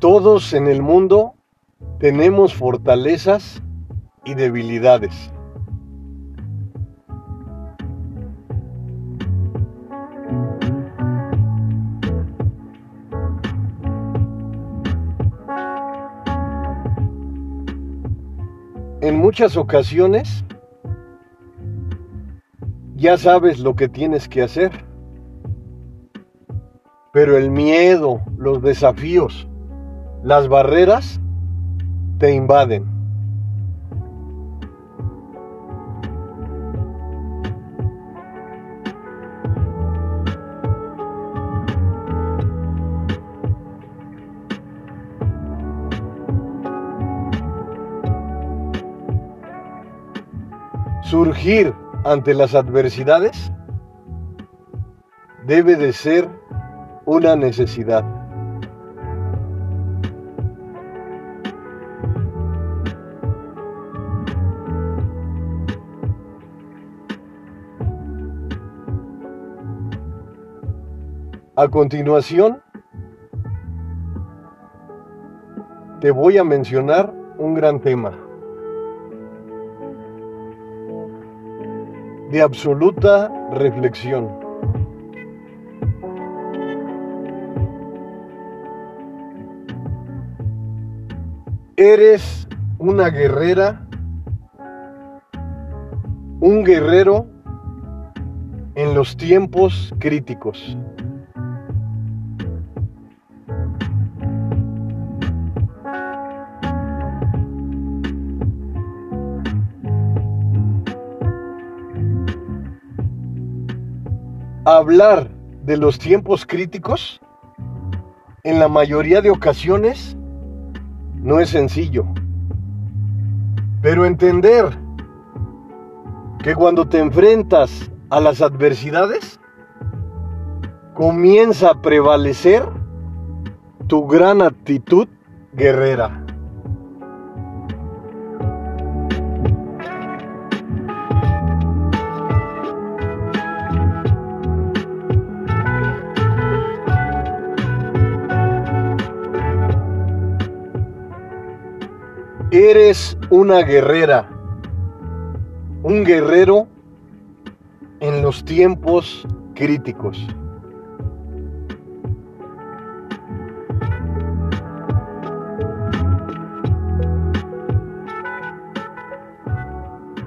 Todos en el mundo tenemos fortalezas y debilidades. En muchas ocasiones ya sabes lo que tienes que hacer, pero el miedo, los desafíos, las barreras te invaden. Surgir ante las adversidades debe de ser una necesidad. A continuación, te voy a mencionar un gran tema de absoluta reflexión. Eres una guerrera, un guerrero en los tiempos críticos. Hablar de los tiempos críticos, en la mayoría de ocasiones, no es sencillo. Pero entender que cuando te enfrentas a las adversidades, comienza a prevalecer tu gran actitud guerrera. Eres una guerrera, un guerrero en los tiempos críticos.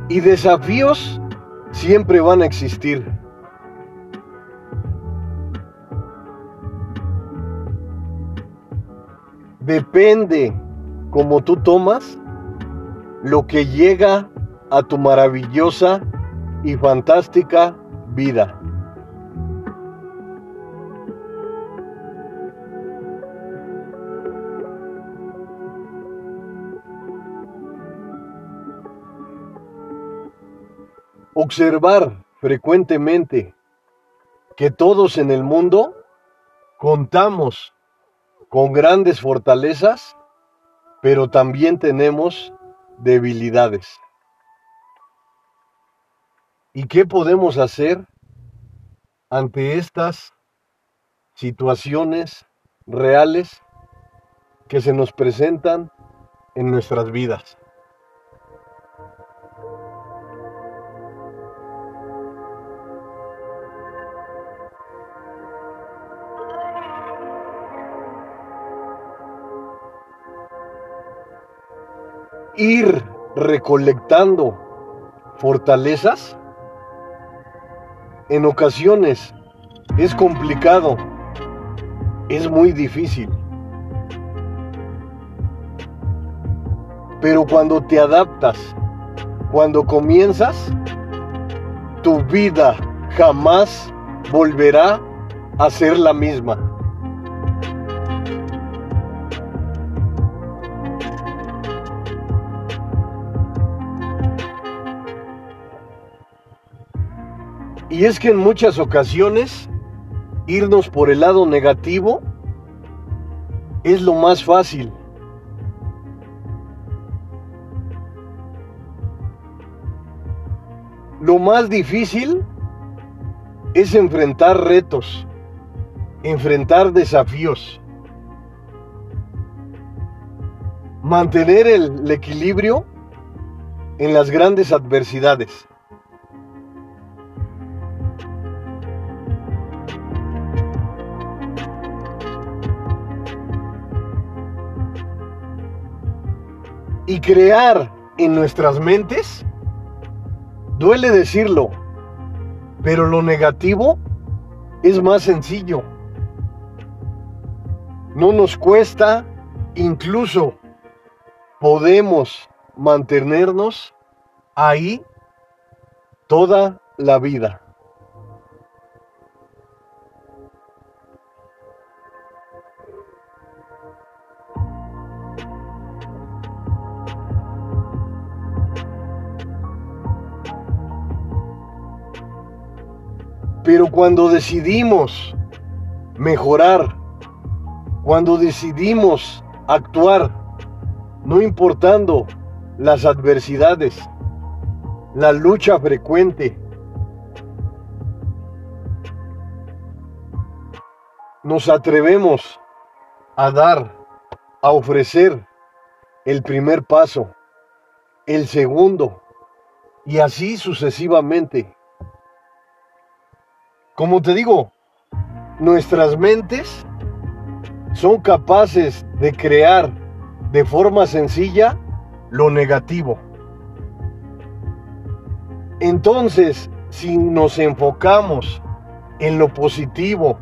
Y desafíos siempre van a existir. Depende como tú tomas lo que llega a tu maravillosa y fantástica vida. Observar frecuentemente que todos en el mundo contamos con grandes fortalezas pero también tenemos debilidades. ¿Y qué podemos hacer ante estas situaciones reales que se nos presentan en nuestras vidas? Ir recolectando fortalezas, en ocasiones es complicado, es muy difícil. Pero cuando te adaptas, cuando comienzas, tu vida jamás volverá a ser la misma. Y es que en muchas ocasiones irnos por el lado negativo es lo más fácil. Lo más difícil es enfrentar retos, enfrentar desafíos. mantener el equilibrio en las grandes adversidades. Crear en nuestras mentes, duele decirlo, pero lo negativo es más sencillo. No nos cuesta, incluso podemos mantenernos ahí toda la vida. Pero cuando decidimos mejorar, cuando decidimos actuar, no importando las adversidades, la lucha frecuente, nos atrevemos a dar, a ofrecer el primer paso, el segundo, y así sucesivamente. Como te digo, nuestras mentes son capaces de crear de forma sencilla lo negativo. Entonces, si nos enfocamos en lo positivo,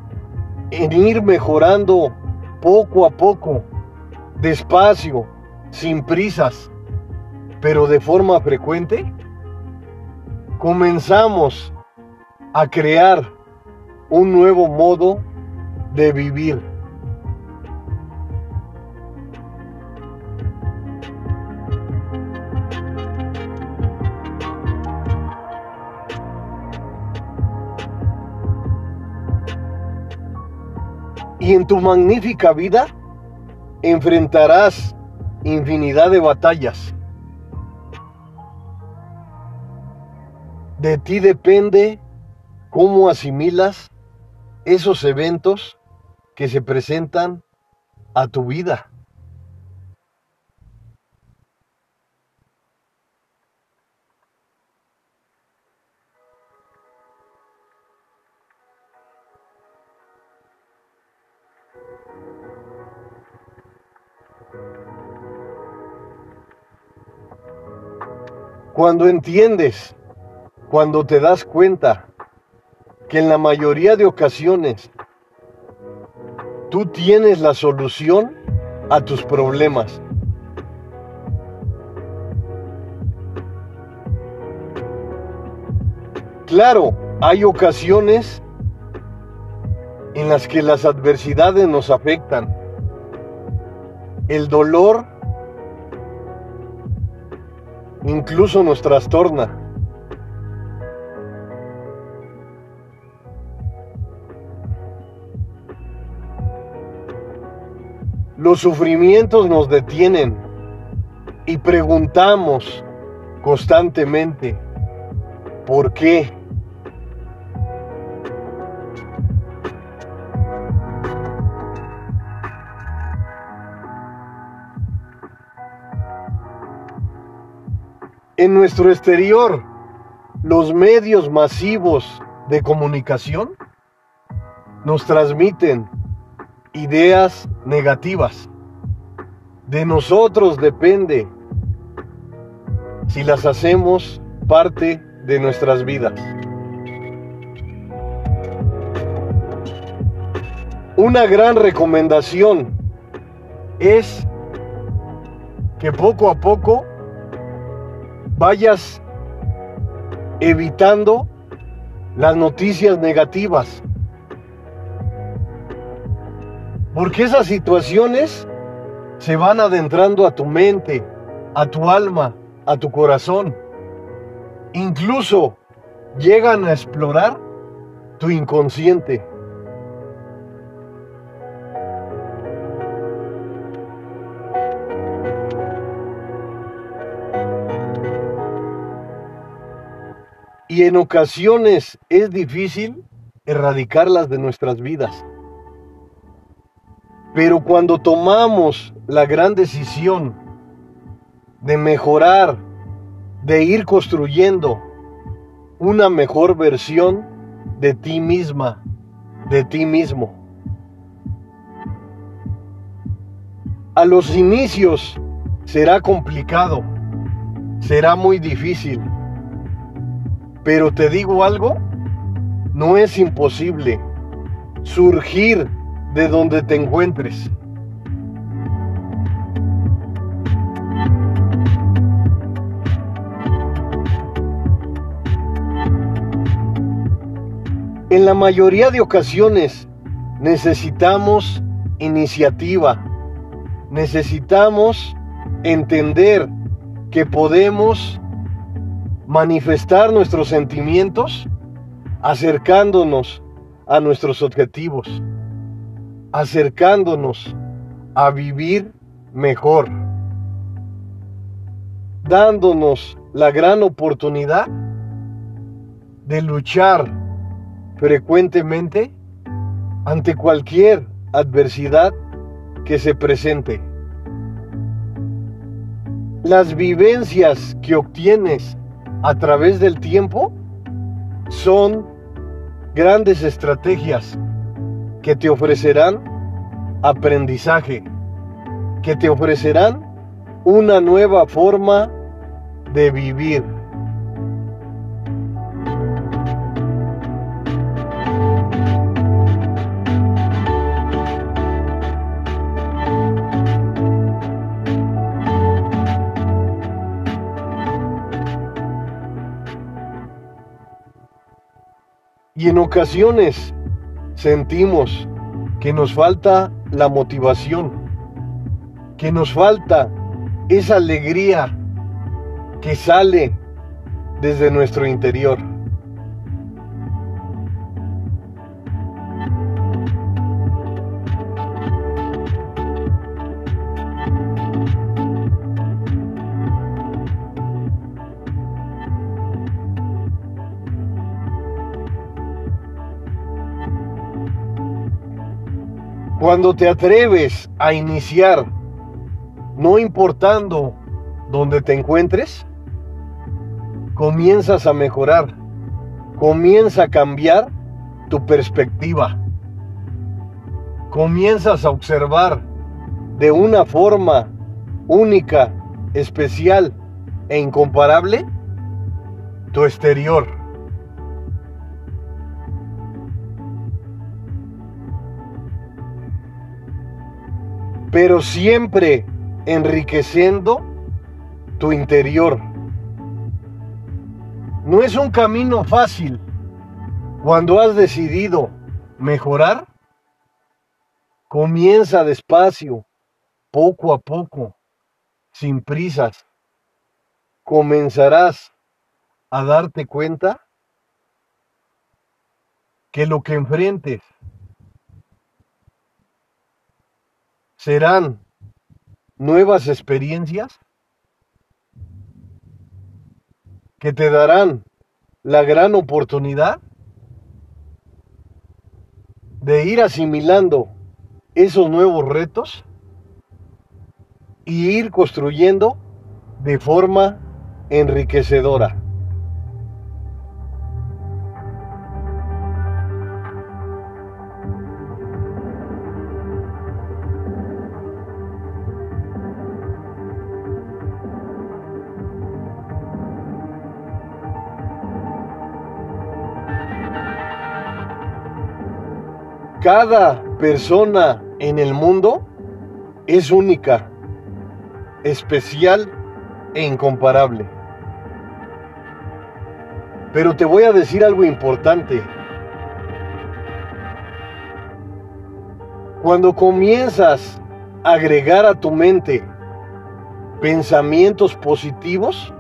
en ir mejorando poco a poco, despacio, sin prisas, pero de forma frecuente, comenzamos a crear un nuevo modo de vivir. Y en tu magnífica vida enfrentarás infinidad de batallas. De ti depende cómo asimilas esos eventos que se presentan a tu vida. Cuando entiendes, cuando te das cuenta que en la mayoría de ocasiones tú tienes la solución a tus problemas. Claro, hay ocasiones en las que las adversidades nos afectan. El dolor incluso nos trastorna. Los sufrimientos nos detienen y preguntamos constantemente, ¿por qué? En nuestro exterior, los medios masivos de comunicación nos transmiten ideas negativas. De nosotros depende si las hacemos parte de nuestras vidas. Una gran recomendación es que poco a poco vayas evitando las noticias negativas porque esas situaciones se van adentrando a tu mente, a tu alma, a tu corazón. Incluso llegan a explorar tu inconsciente. Y en ocasiones es difícil erradicarlas de nuestras vidas. Pero cuando tomamos la gran decisión de mejorar, de ir construyendo una mejor versión de ti misma, de ti mismo. A los inicios será complicado, será muy difícil, pero te digo algo, no es imposible surgir de donde te encuentres. En la mayoría de ocasiones necesitamos iniciativa, necesitamos entender que podemos manifestar nuestros sentimientos acercándonos a nuestros objetivos, acercándonos a vivir mejor, dándonos la gran oportunidad de luchar frecuentemente ante cualquier adversidad que se presente. Las vivencias que obtienes a través del tiempo son grandes estrategias que te ofrecerán aprendizaje, que te ofrecerán una nueva forma de vivir. Y en ocasiones sentimos que nos falta la motivación, que nos falta esa alegría que sale desde nuestro interior. Cuando te atreves a iniciar, no importando dónde te encuentres, comienzas a mejorar, comienza a cambiar tu perspectiva, comienzas a observar de una forma única, especial e incomparable tu exterior. Pero siempre enriqueciendo tu interior. No es un camino fácil cuando has decidido mejorar. Comienza despacio, poco a poco, sin prisas. Comenzarás a darte cuenta que lo que enfrentes serán nuevas experiencias que te darán la gran oportunidad de ir asimilando esos nuevos retos y ir construyendo de forma enriquecedora. Cada persona en el mundo es única, especial e incomparable. Pero te voy a decir algo importante. Cuando comienzas a agregar a tu mente pensamientos positivos,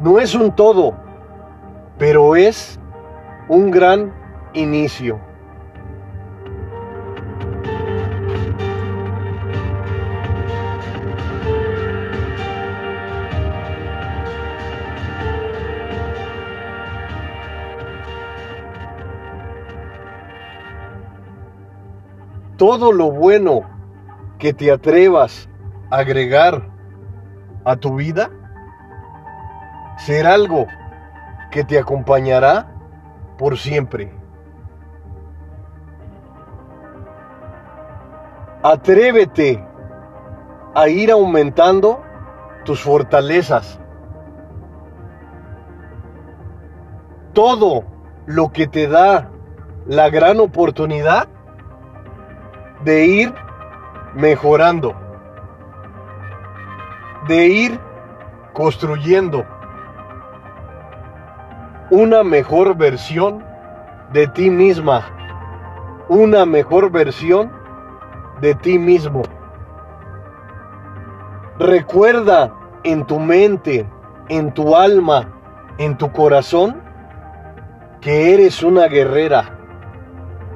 no es un todo, pero es un gran inicio. Todo lo bueno que te atrevas a agregar a tu vida ser algo que te acompañará por siempre. Atrévete a ir aumentando tus fortalezas. Todo lo que te da la gran oportunidad de ir mejorando, de ir construyendo una mejor versión de ti misma, una mejor versión de ti mismo. Recuerda en tu mente, en tu alma, en tu corazón, que eres una guerrera,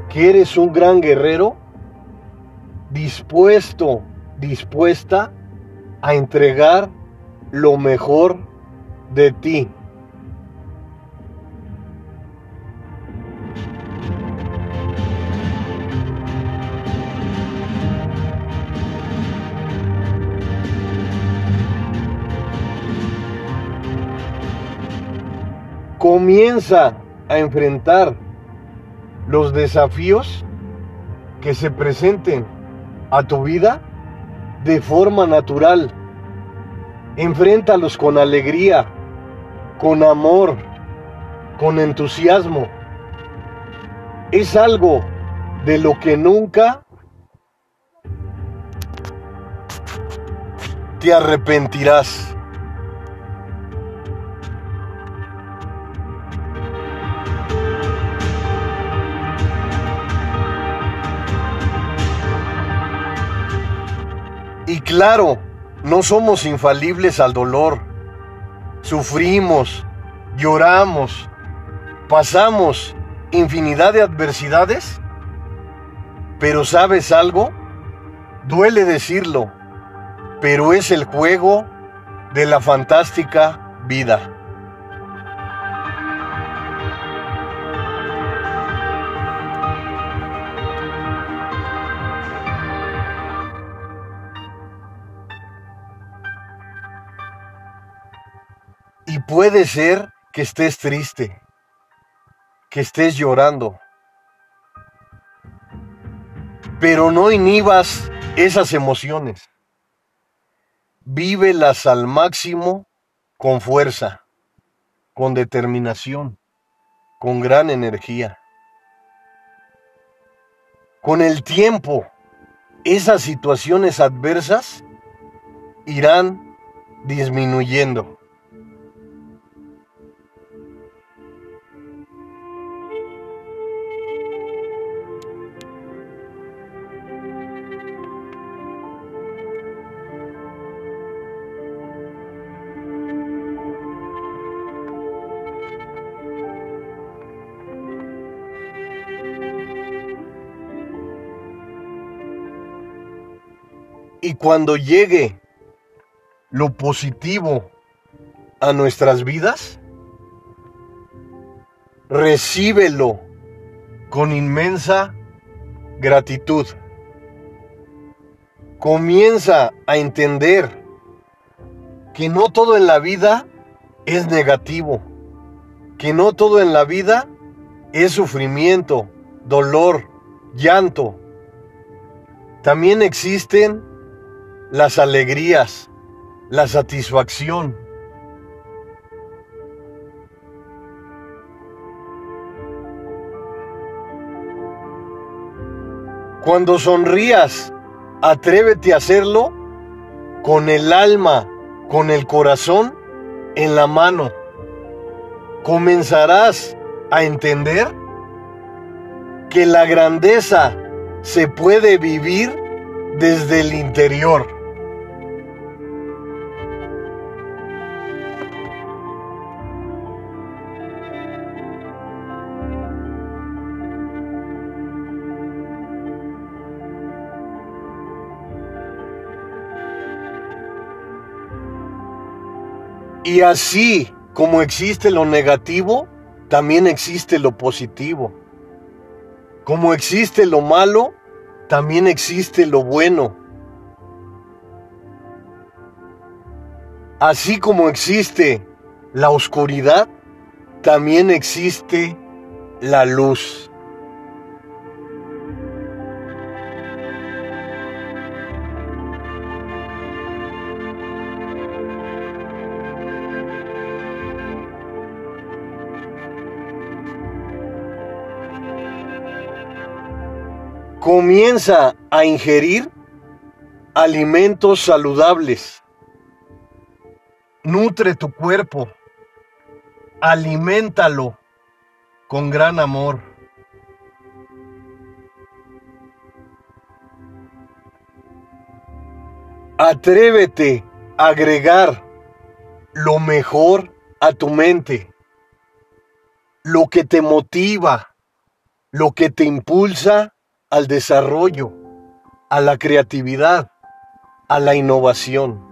que eres un gran guerrero dispuesto, dispuesta a entregar lo mejor de ti. Comienza a enfrentar los desafíos que se presenten a tu vida de forma natural. Enfréntalos con alegría, con amor, con entusiasmo. Es algo de lo que nunca te arrepentirás. Claro, no somos infalibles al dolor. Sufrimos, lloramos, pasamos infinidad de adversidades. Pero ¿sabes algo? Duele decirlo, pero es el juego de la fantástica vida. Puede ser que estés triste, que estés llorando, pero no inhibas esas emociones. Vívelas al máximo con fuerza, con determinación, con gran energía. Con el tiempo, esas situaciones adversas irán disminuyendo. Y cuando llegue lo positivo a nuestras vidas, recíbelo con inmensa gratitud. Comienza a entender que no todo en la vida es negativo, que no todo en la vida es sufrimiento, dolor, llanto. También existen las alegrías, la satisfacción. Cuando sonrías, atrévete a hacerlo con el alma, con el corazón en la mano. Comenzarás a entender que la grandeza se puede vivir desde el interior. Y así como existe lo negativo, también existe lo positivo. Como existe lo malo, también existe lo bueno. Así como existe la oscuridad, también existe la luz. Comienza a ingerir alimentos saludables. Nutre tu cuerpo. Aliméntalo con gran amor. Atrévete a agregar lo mejor a tu mente, lo que te motiva, lo que te impulsa al desarrollo, a la creatividad, a la innovación.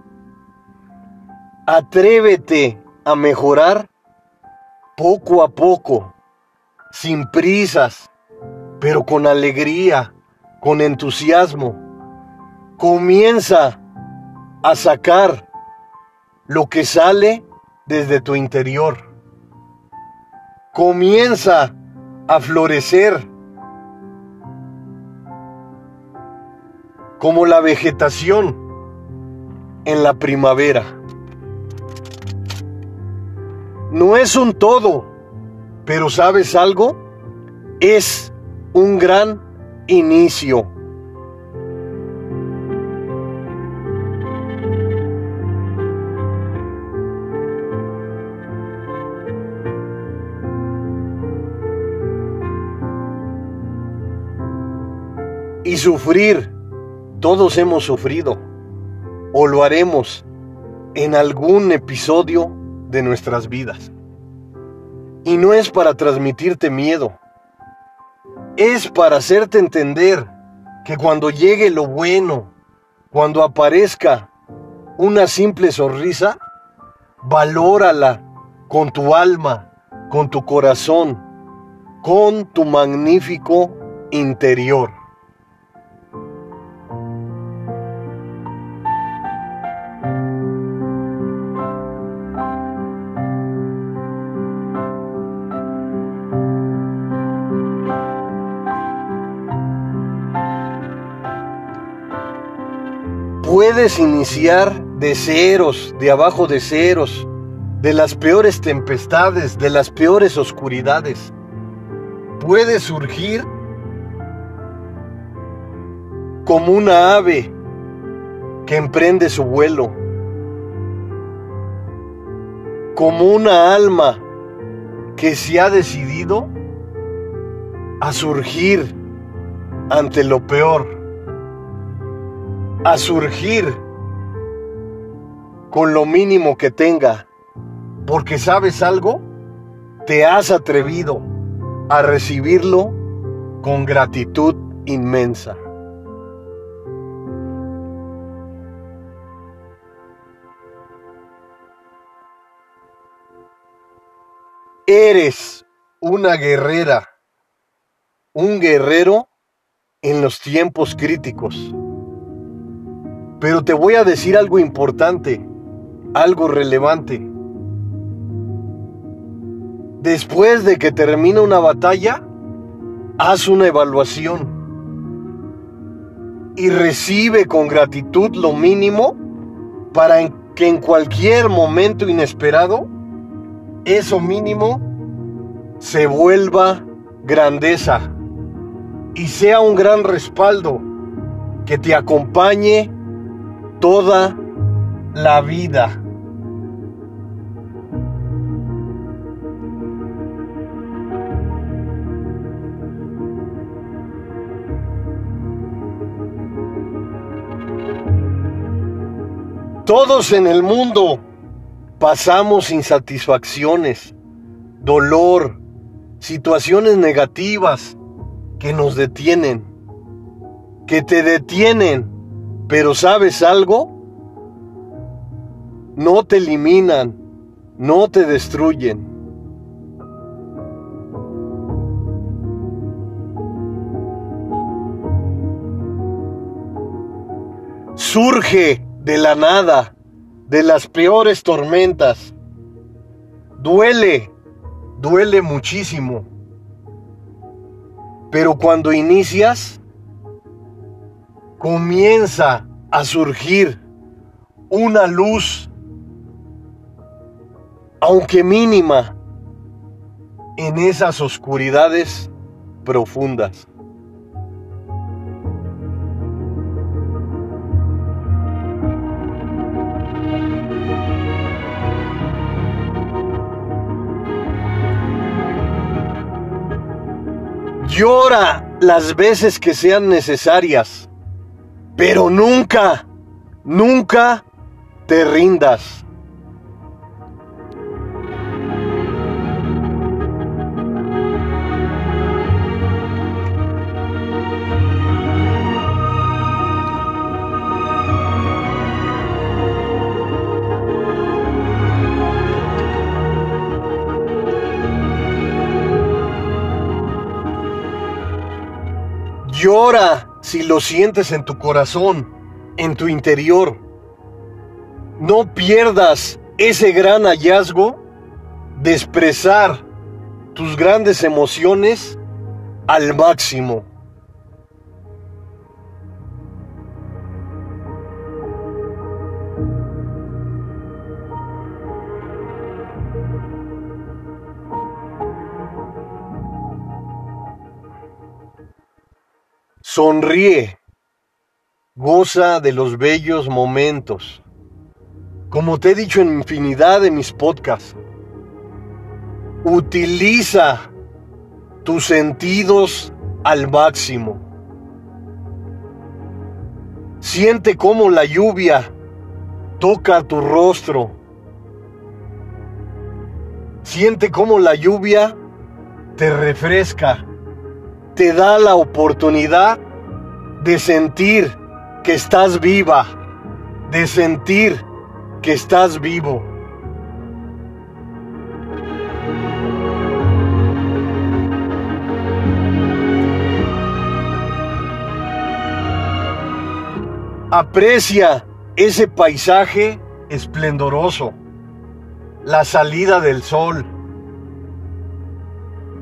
Atrévete a mejorar poco a poco, sin prisas, pero con alegría, con entusiasmo. Comienza a sacar lo que sale desde tu interior. Comienza a florecer como la vegetación en la primavera. No es un todo, pero ¿sabes algo? Es un gran inicio. Y sufrir, todos hemos sufrido, o lo haremos en algún episodio de nuestras vidas. Y no es para transmitirte miedo, es para hacerte entender que cuando llegue lo bueno, cuando aparezca una simple sonrisa, valórala con tu alma, con tu corazón, con tu magnífico interior. Puedes iniciar de ceros, de abajo de ceros, de las peores tempestades, de las peores oscuridades. Puedes surgir como una ave que emprende su vuelo, como una alma que se ha decidido a surgir ante lo peor a surgir con lo mínimo que tenga, porque sabes algo, te has atrevido a recibirlo con gratitud inmensa. Eres una guerrera, un guerrero en los tiempos críticos. Pero te voy a decir algo importante, algo relevante. Después de que termina una batalla, haz una evaluación y recibe con gratitud lo mínimo para que en cualquier momento inesperado, eso mínimo se vuelva grandeza y sea un gran respaldo que te acompañe toda la vida. Todos en el mundo pasamos insatisfacciones, dolor, situaciones negativas que nos detienen, que te detienen pero ¿sabes algo? No te eliminan, no te destruyen. Surge de la nada, de las peores tormentas. Duele, duele muchísimo. Pero cuando inicias, comienza a surgir una luz, aunque mínima, en esas oscuridades profundas. Llora las veces que sean necesarias, pero nunca, nunca te rindas. Llora si lo sientes en tu corazón, en tu interior. No pierdas ese gran hallazgo de expresar tus grandes emociones al máximo. Sonríe, goza de los bellos momentos. Como te he dicho en infinidad de mis podcasts, utiliza tus sentidos al máximo. Siente cómo la lluvia toca tu rostro. Siente cómo la lluvia te refresca te da la oportunidad de sentir que estás viva, de sentir que estás vivo. Aprecia ese paisaje esplendoroso, la salida del sol.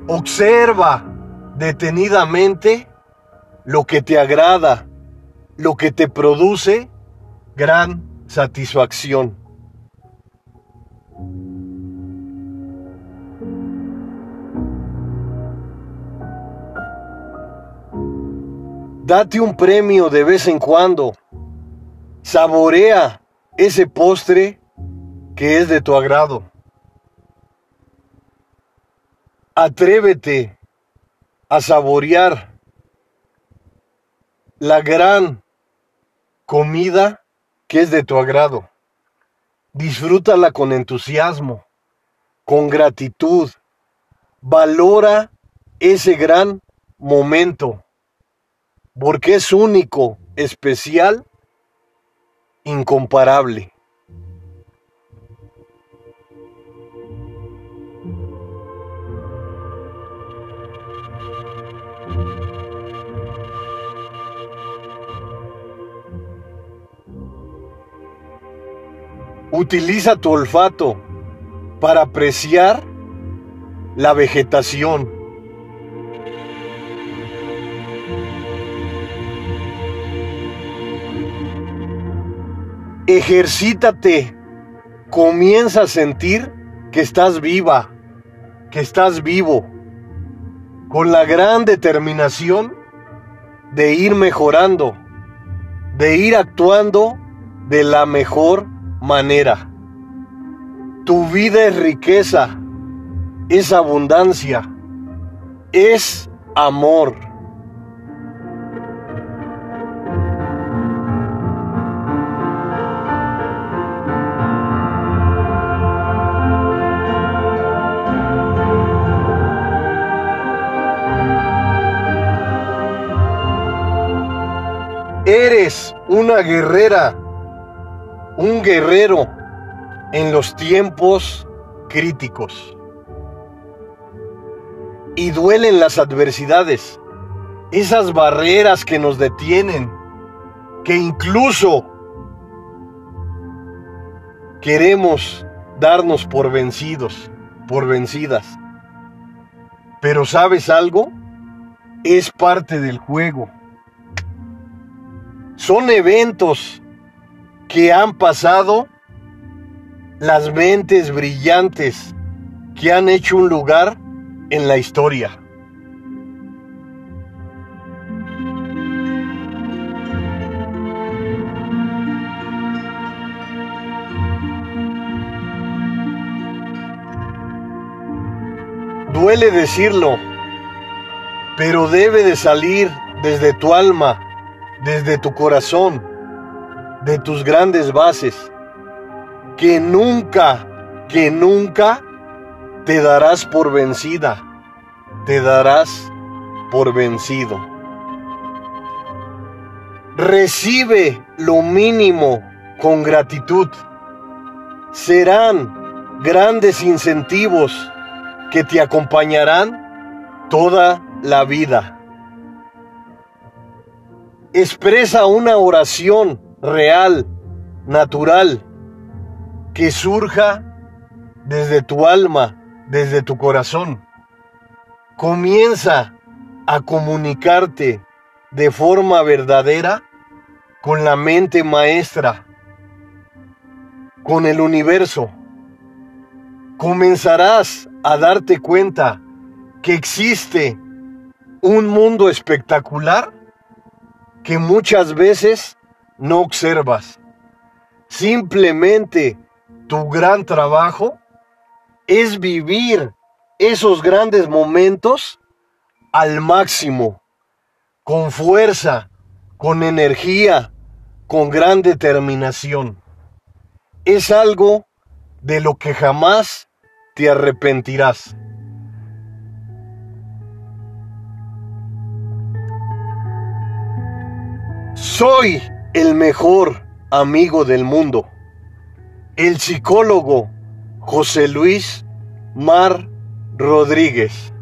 Observa detenidamente lo que te agrada, lo que te produce gran satisfacción. Date un premio de vez en cuando. Saborea ese postre que es de tu agrado. Atrévete a saborear la gran comida que es de tu agrado. Disfrútala con entusiasmo, con gratitud. Valora ese gran momento, porque es único, especial, incomparable. Utiliza tu olfato para apreciar la vegetación. Ejercítate. Comienza a sentir que estás viva, que estás vivo, con la gran determinación de ir mejorando, de ir actuando de la mejor manera. Tu vida es riqueza, es abundancia, es amor. Eres una guerrera un guerrero en los tiempos críticos. Y duelen las adversidades, esas barreras que nos detienen, que incluso queremos darnos por vencidos, por vencidas. Pero ¿sabes algo? Es parte del juego. Son eventos que han pasado las mentes brillantes que han hecho un lugar en la historia. Duele decirlo, pero debe de salir desde tu alma, desde tu corazón, de tus grandes bases, que nunca, que nunca te darás por vencida, te darás por vencido. Recibe lo mínimo con gratitud. Serán grandes incentivos que te acompañarán toda la vida. Expresa una oración real, natural, que surja desde tu alma, desde tu corazón. Comienza a comunicarte de forma verdadera con la mente maestra, con el universo comenzarás a darte cuenta que existe un mundo espectacular que muchas veces no observas. Simplemente tu gran trabajo es vivir esos grandes momentos al máximo, con fuerza, con energía, con gran determinación. Es algo de lo que jamás te arrepentirás. Soy el mejor amigo del mundo. El psicólogo José Luis Mar Rodríguez.